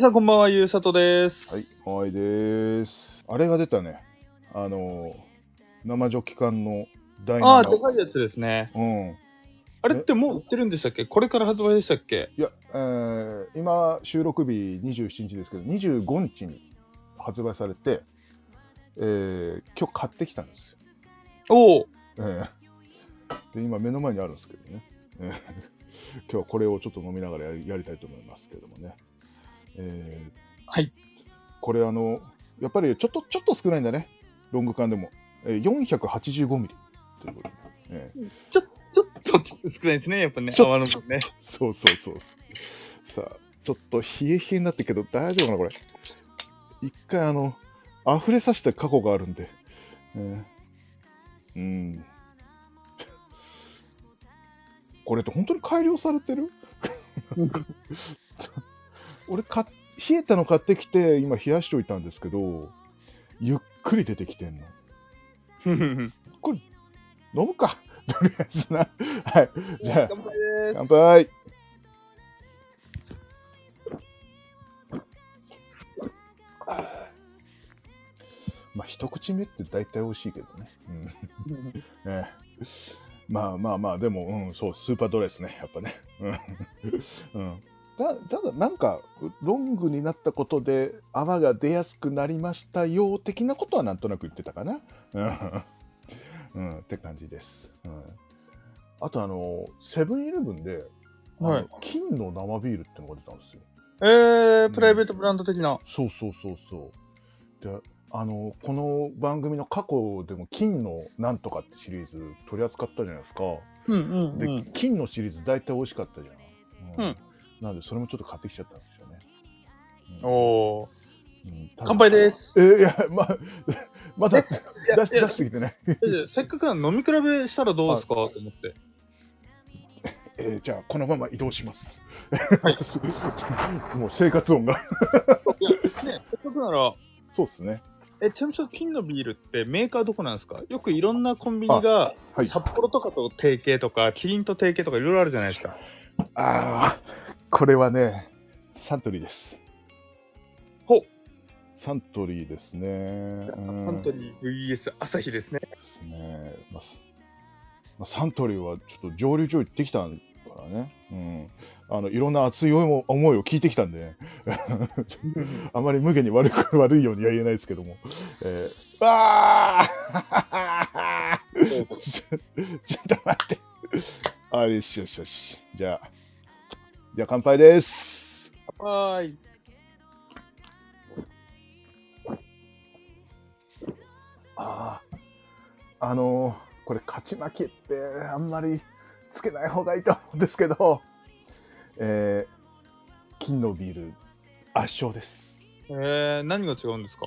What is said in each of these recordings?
さんこんばんは、ゆうさとです。はい、はいです。あれが出たね。あの、生ジョッキ缶の第ああ、7でかいやつですね。うん。あれってもう売ってるんでしたっけ？これから発売でしたっけ？いや、えー今、収録日27日ですけど、25日に発売されて、えー今日買ってきたんですよ。おお。えーで今、目の前にあるんですけどね。えー今日はこれをちょっと飲みながらやりやりたいと思いますけどもね。えーはい。これあの、やっぱりちょっと、ちょっと少ないんだね。ロング缶でも。えー485ミリということで。えーちょ、ちょっと少ないですね、やっぱね。泡の分ね。そうそうそう。さあ、ちょっと冷え冷えになってるけど大丈夫かな、これ。一回あの、溢れさせた過去があるんで。えーうん。これって本当に改良されてる？俺か、冷えたの買ってきて、今冷やしておいたんですけど、ゆっくり出てきてんの。飲むか。とりあえずな。はい。じゃあ、乾杯。乾杯。まあ、一口目って大体美味しいけどね。うんええ まあまあまあ、でも、うん、そう、スーパードライですね、やっぱね。うんうん、たただ、なんか、ロングになったことで泡が出やすくなりましたよ、的なことはなんとなく言ってたかな。うんうん、って感じです。うん、あと、あの、セブンイレブンで、はい金の生ビールってのが出たんですよ。えー、プライベートブランド的な。そうそうそうそう。で、あの、この番組の過去でも金のなんとかってシリーズ取り扱ったじゃないですか。うんうんで、うん。金のシリーズ大体美味しかったじゃん。うんなので、それもちょっと買ってきちゃったんですよね。うんおお。うん乾杯です。えーいや、まあ、まだ出し出しすぎてね。せっかく飲み比べしたらどうですか？と思って。えーじゃあ、このまま移動します。はい。もう生活音が。ね、せっかくなら、そうですね。え、ちなみに金のビールってメーカーどこなんですか？よくいろんなコンビニが、はい。札幌とかと提携とか、キリンと提携とかいろいろあるじゃないですか。ああ、これはね、サントリーです。ほう。サントリーですね。ササントリー VS 朝日ですね。ですね。まあすまあサントリーはちょっと上流上行ってきたからね。うん。あの、いろんな熱い思い思いを聞いてきたんで、ね、あまり無限に悪く 悪いようには言えないですけども。えー、わあ ちょっと待って。あ、よしよしよし。じゃあ、じゃあ乾杯です。はーい。ああ、あのーこれ勝ち負けってあんまりつけない方がいいと思うんですけど、えー、金のビール圧勝です。えー、何が違うんですか？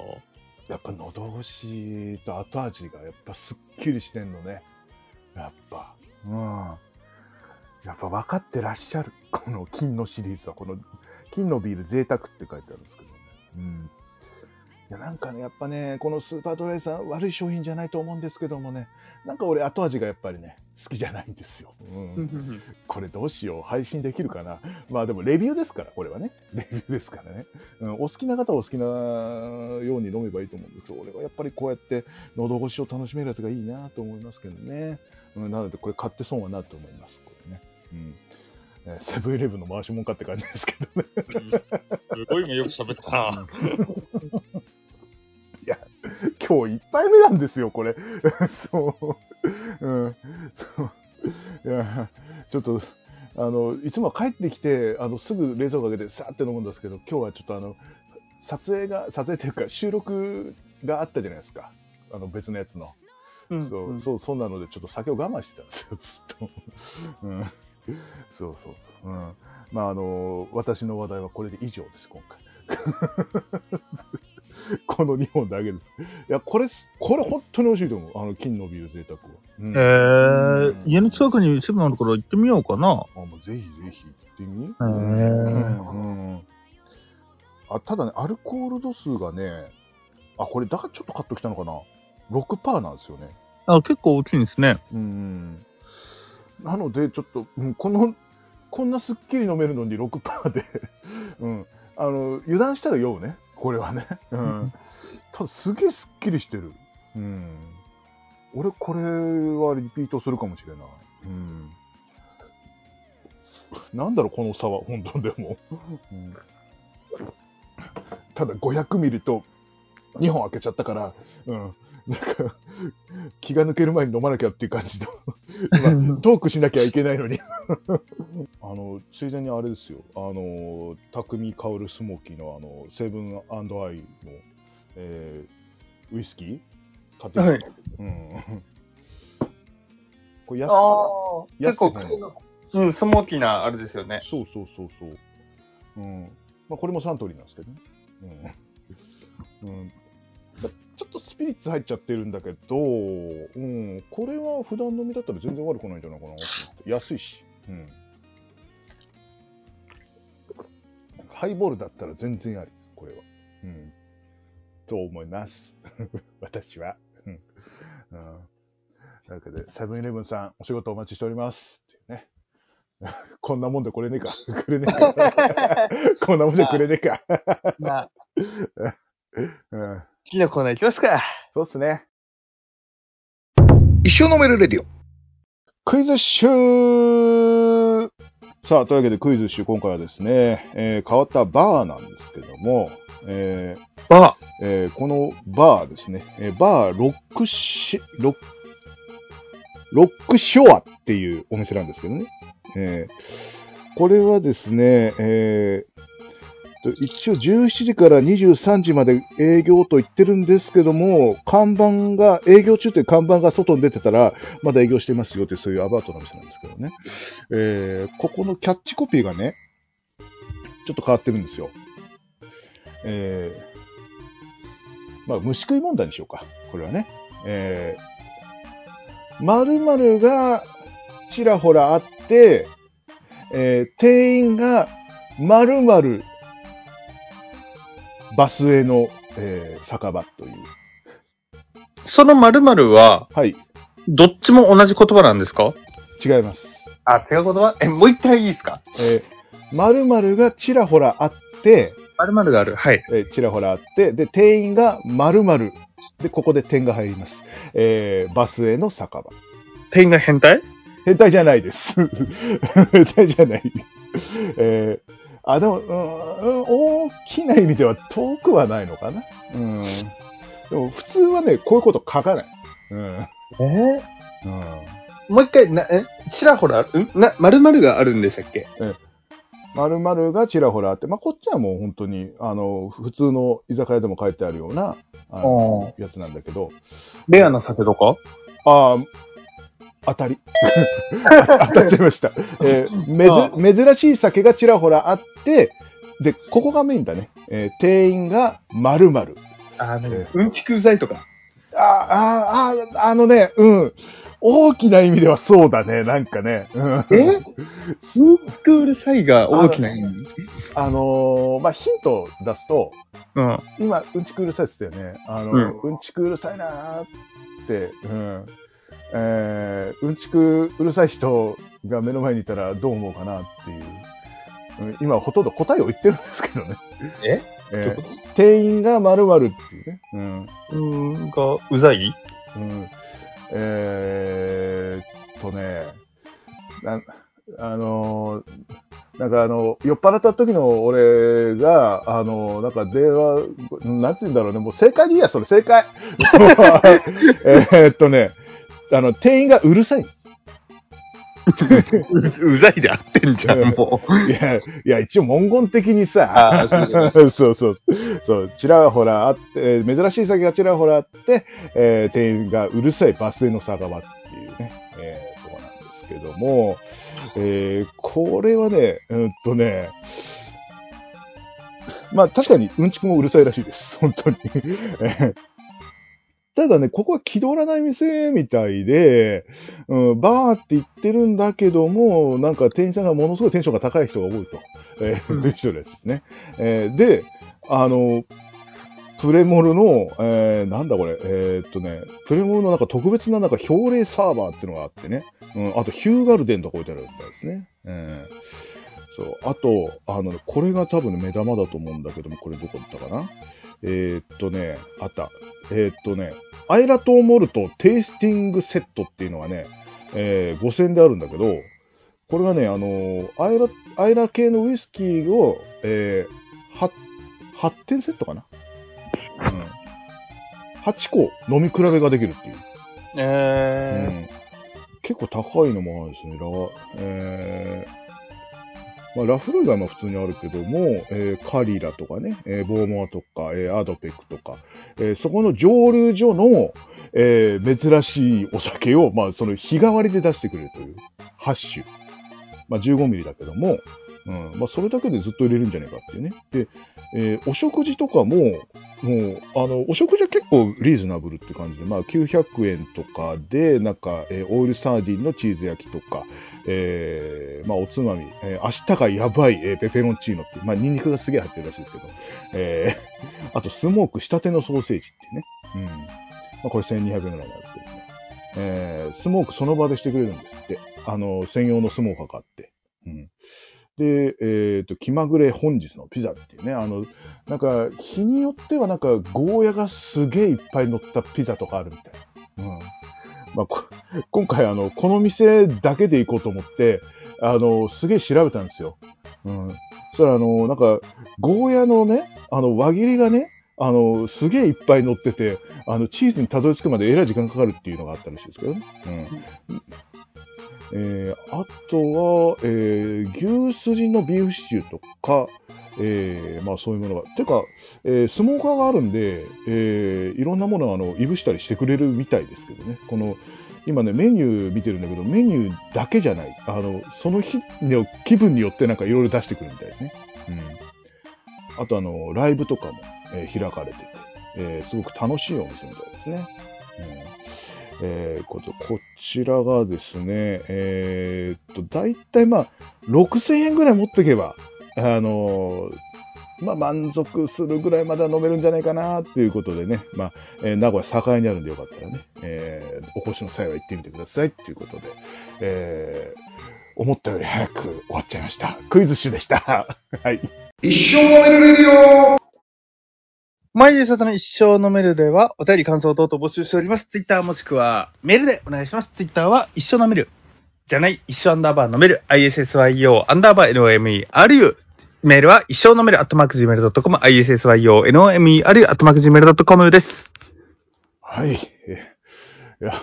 やっぱ喉越しと後味がやっぱすっきりしてんのね。やっぱ。うん。やっぱ分かってらっしゃる。この金のシリーズは、この金のビール贅沢って書いてあるんですけどね。うん。いやなんかね、やっぱね、このスーパードライさん悪い商品じゃないと思うんですけどもね、なんか俺後味がやっぱりね、好きじゃないんですよ。うん。これどうしよう、配信できるかな。まあでもレビューですから、これはね。レビューですからね。うん、お好きな方はお好きなように飲めばいいと思うんですけど、俺はやっぱりこうやって喉越しを楽しめるやつがいいなと思いますけどね。うん、なのでこれ買って損はなと思います。うん。えーセブンイレブンの回しもんかって感じですけどね。すごい今よく喋ったな。今日一杯目なんですよ、これ。そう。うん。そう。いや、ちょっと、あの、いつもは帰ってきて、あの、すぐ冷蔵庫開けて、さーって飲むんですけど、今日はちょっとあの、撮影が、撮影というか、収録があったじゃないですか。あの、別のやつの。うんそう、そう、そうなので、ちょっと酒を我慢してたんですよ、ずっと。うん。そうそうそう。うん。まあ、あの、私の話題はこれで以上です、今回。この2本だけです。いや、これ、これ本当に美味しいと思う。あの、金のビール贅沢は。うんえー、家の近くにセブンあるから行ってみようかな。あ、もうぜひぜひ行ってみ？へーうんうんあただね、アルコール度数がね、あ、これ、だからちょっと買っときたのかな？6%なんですよね。あ、結構大きいんですね。うん。なので、ちょっと、うんこの、こんなすっきり飲めるのに6%で、うん。あの、油断したら酔うね。これはね。うん。ただ、すげえすっきりしてる。うん。俺、これはリピートするかもしれない。うん。なんだろう、この差は、本当でも。うん、ただ、500ミリと2本開けちゃったから、うん。なんか、気が抜ける前に飲まなきゃっていう感じの、今、トークしなきゃいけないのに。あの、ついでにあれですよ、あの、匠薫スモーキーの、あの、セブンアイの、えーウイスキー？買ってきた、はいうん。これ安あ結構方癖の、うん、スモーキーなあれですよね。そうそうそうそう。うん。まあ、これもサントリーなんですけどね。うん。うん、だちょっとスピリッツ入っちゃってるんだけど、うん、これは普段飲みだったら全然悪くないんじゃないかなと思って。安いし。うん。ハイボールだったら全然ありです、これは。うん。と思います。私は。うん。うん。というわけで、セブンイレブンさん、お仕事お待ちしております。っていうね。こんなもんでくれねえか。くれねえか。こんなもんでくれねえか。まあ、うん。次のコーナー行きますか。そうっすね。一生飲めるレディオ。クイズッシュさあ、というわけでクイズッシュ、今回はですね、えー変わったバーなんですけども、えーあ、えーこのバーですね、えーバーロックシ、ロッロックショアっていうお店なんですけどね。えーこれはですね、えーと一応17時から23時まで営業と言ってるんですけども、看板が、営業中という看板が外に出てたら、まだ営業してますよってそういうアバートの店なんですけどね。えーここのキャッチコピーがね、ちょっと変わってるんですよ。えーまあ、虫食い問題にしようか。これはね。えー、〇〇がちらほらあって、えー店員が〇〇バスへの、えー酒場という。その〇〇は、はい、どっちも同じ言葉なんですか？違います。あ、違う言葉？え、もう一回いいですか？えー、〇〇がちらほらあって、〇〇がある。はい。えーちらほらあって、で、店員が〇〇で、ここで点が入ります。えーバスへの酒場。店員が変態？変態じゃないです。変態じゃない。えーあ、でも、うんうん大きな意味では遠くはないのかな。うん。でも普通はね、こういうこと書かない。うん。えうん。もう一回、な、え、ちらほら、んな、〇〇があるんでしたっけ？〇〇がちらほらあって、まあ、こっちはもう本当に、あの、普通の居酒屋でも書いてあるような、あのやつなんだけど、レアな酒とかああ、当たり。当たっちゃいました。えーめあず珍しい酒がちらほらあって、で、ここがメインだね。えー店員が〇〇。あ、なんえかうんちくうざいとか。ああ、ああ、あのね、うん。大きな意味ではそうだね、なんかね。うん、え？うんちくうるさいが大きな意味？あのーまあ、ヒントを出すと、うん。今、うんちくうるさいって言ったよね。あの、ううんん、ちくうるさいなーって、うん。えー、うんちくうるさい人が目の前にいたらどう思うかなっていう。うん、今ほとんど答えを言ってるんですけどね。え？えー店員が〇〇っていうね。うん。うーん、が、うざい？うん。えーっとね、なあのーなんかあの、酔っ払った時の俺が、あの、なんか電話、なんて言うんだろうね、もう正解でいいや、それ正解。えーっとね、あの、店員がうるさい。う うざいで合ってんじゃん、もう。いや、いや、一応文言的にさ そうそう、そう、ちらほらあって、えー珍しい酒がちらほらあって、えー店員がうるさいバスへの酒場っていうね、えーとこなんですけども、えーこれはね、うんとね、まあ確かにうんちくもうるさいらしいです、本当に。えーただね、ここは気取らない店みたいで、うん、バーって言ってるんだけども、なんか店員さんがものすごいテンションが高い人が多いと。えー、という人ですね。えーで、あの、プレモルの、えーなんだこれ、えーっとね、プレモルのなんか特別ななんか表令サーバーっていうのがあってね、うん、あとヒューガルデンとか置いてあるみたいですね。えーそう。あと、あの、これが多分目玉だと思うんだけども、これどこだったかなえー、っとね、あった。えー、っとね、アイラ島モルトテイスティングセットっていうのがね、えー、5000であるんだけど、これがね、あのーアイラ、アイラ系のウイスキーを、えー、8、8点セットかな？うん。8個飲み比べができるっていう。えうん結構高いのもあるんですね。ラえーまあ、ラフロイがまあ普通にあるけども、えーカリラとかね、えーボーモアとか、えーアドペクとか、えーそこの蒸留所の、えー珍しいお酒を、まあ、その日替わりで出してくれるという、ハッシュ。まあ、15ミリだけども、うん、まあ、それだけでずっと入れるんじゃないかっていうね。で、えーお食事とかも、もう、あの、お食事は結構リーズナブルって感じで、まあ、900円とかで、なんか、えーオイルサーディンのチーズ焼きとか、えーまあ、おつまみ、えー明日がやばい、えーペペロンチーノって、まあ、ニンニクがすげえ入ってるらしいですけど、えー あと、スモーク仕立てのソーセージっていうね。うん。まあ、これ1200円ぐらいなんですけどね。えースモークその場でしてくれるんですって。あの、専用のスモーカーがあって。で、えっ、と、気まぐれ本日のピザっていうね、あの、なんか、日によってはなんか、ゴーヤがすげえいっぱい乗ったピザとかあるみたいな。うん。まあ、今回、あの、この店だけで行こうと思って、あの、すげえ調べたんですよ。うん。そしたら、あの、なんか、ゴーヤのね、あの、輪切りがね、あの、すげえいっぱい乗ってて、あの、チーズにたどり着くまでえらい時間かかるっていうのがあったらしいですけどね。うん。えー、あとは、えー、牛すじのビーフシチューとか、えー、まあそういうものが。てか、えー、スモーカーがあるんで、えー、いろんなものをあの、いぶしたりしてくれるみたいですけどね。この、今ね、メニュー見てるんだけど、メニューだけじゃない。あの、その日の気分によってなんかいろいろ出してくるみたいですね。うん。あとあの、ライブとかも、えー開かれてて、えーすごく楽しいお店みたいですね。うんえーことこちらがですね、えーっと、だいたいまあ、6000円ぐらい持っていけば、あのまあ、満足するぐらいまでは飲めるんじゃないかなっていうことでね、まあ、えー名古屋栄にあるんでよかったらね、えーお越しの際は行ってみてくださいっていうことで、えー思ったより早く終わっちゃいました。クイズ集でした。はい。一生飲めるレディオマイデサタの一生のメールでは、お便り感想等々募集しております。ツイッターもしくはメールでお願いします。ツイッターは一生のメール。じゃない、一生アンダーバーのメール、ISSYO アンダーバー NOMERU。メールは一生のメール、アットマーク Gmail.com、ISSYO NOMERU、アットマーク Gmail.com です。はい。いや、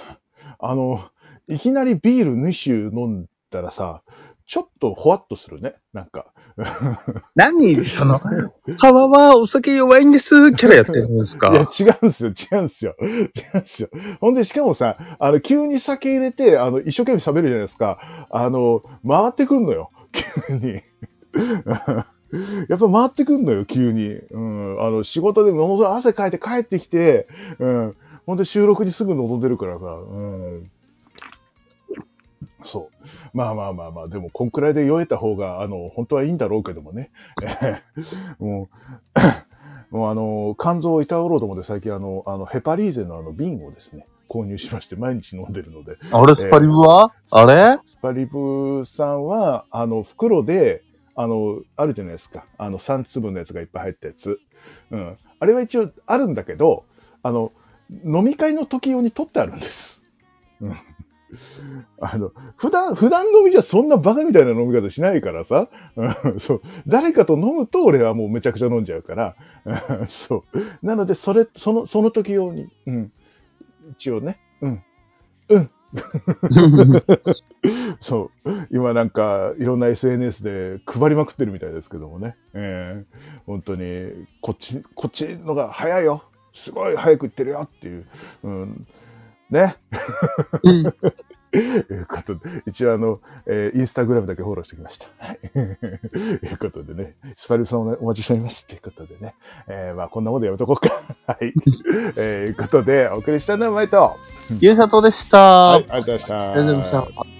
あの、いきなりビール2種飲んだらさ、ちょっとほわっとするね。なんか。何その、ハワはお酒弱いんです、キャラやってるんですか？いや、違うんですよ、違うんですよ。違うんですよ。ほんで、しかもさ、あの、急に酒入れて、あの、一生懸命喋るじゃないですか。あの、回ってくんのよ、急に。やっぱ回ってくんのよ、急に。うん。あの、仕事でものすごい汗かいて帰ってきて、うん。ほんで収録にすぐ臨んでるからさ、うん。そう。まあまあまあまあ、でも、こんくらいで酔えた方が、あの、本当はいいんだろうけどもね。え ーもう、もうあの、肝臓をいたわろうと思って最近あの、あの、ヘパリーゼのあの瓶をですね、購入しまして毎日飲んでるので、あれ、スパリブは、あれ？スパリブさんは、あの、袋で、あの、あるじゃないですか。あの、3粒のやつがいっぱい入ったやつ。うん。あれは一応あるんだけど、あの、飲み会の時用に取ってあるんです。うん。あの、普段、普段飲みじゃそんなバカみたいな飲み方しないからさ。うん、そう。誰かと飲むと俺はもうめちゃくちゃ飲んじゃうから。うんそう。なので、それ、その、その時用に。うん。一応ね。うん。うん。そう。今なんか、いろんな SNS で配りまくってるみたいですけどもね。えー本当に、こっち、こっちのが早いよ。すごい早く行ってるよっていう。うん。ね。うん。と いうことで、一応あの、えーインスタグラムだけフォローしてきました。はい。と いうことでね、スパルさんをお待ちしております。ということでね、えーまあこんなもんでやめとこうか。はい。えー、いうことで、お送りしたのはマイト。ゆうさとでした。はい、ありがとうございました。ありがとうございました。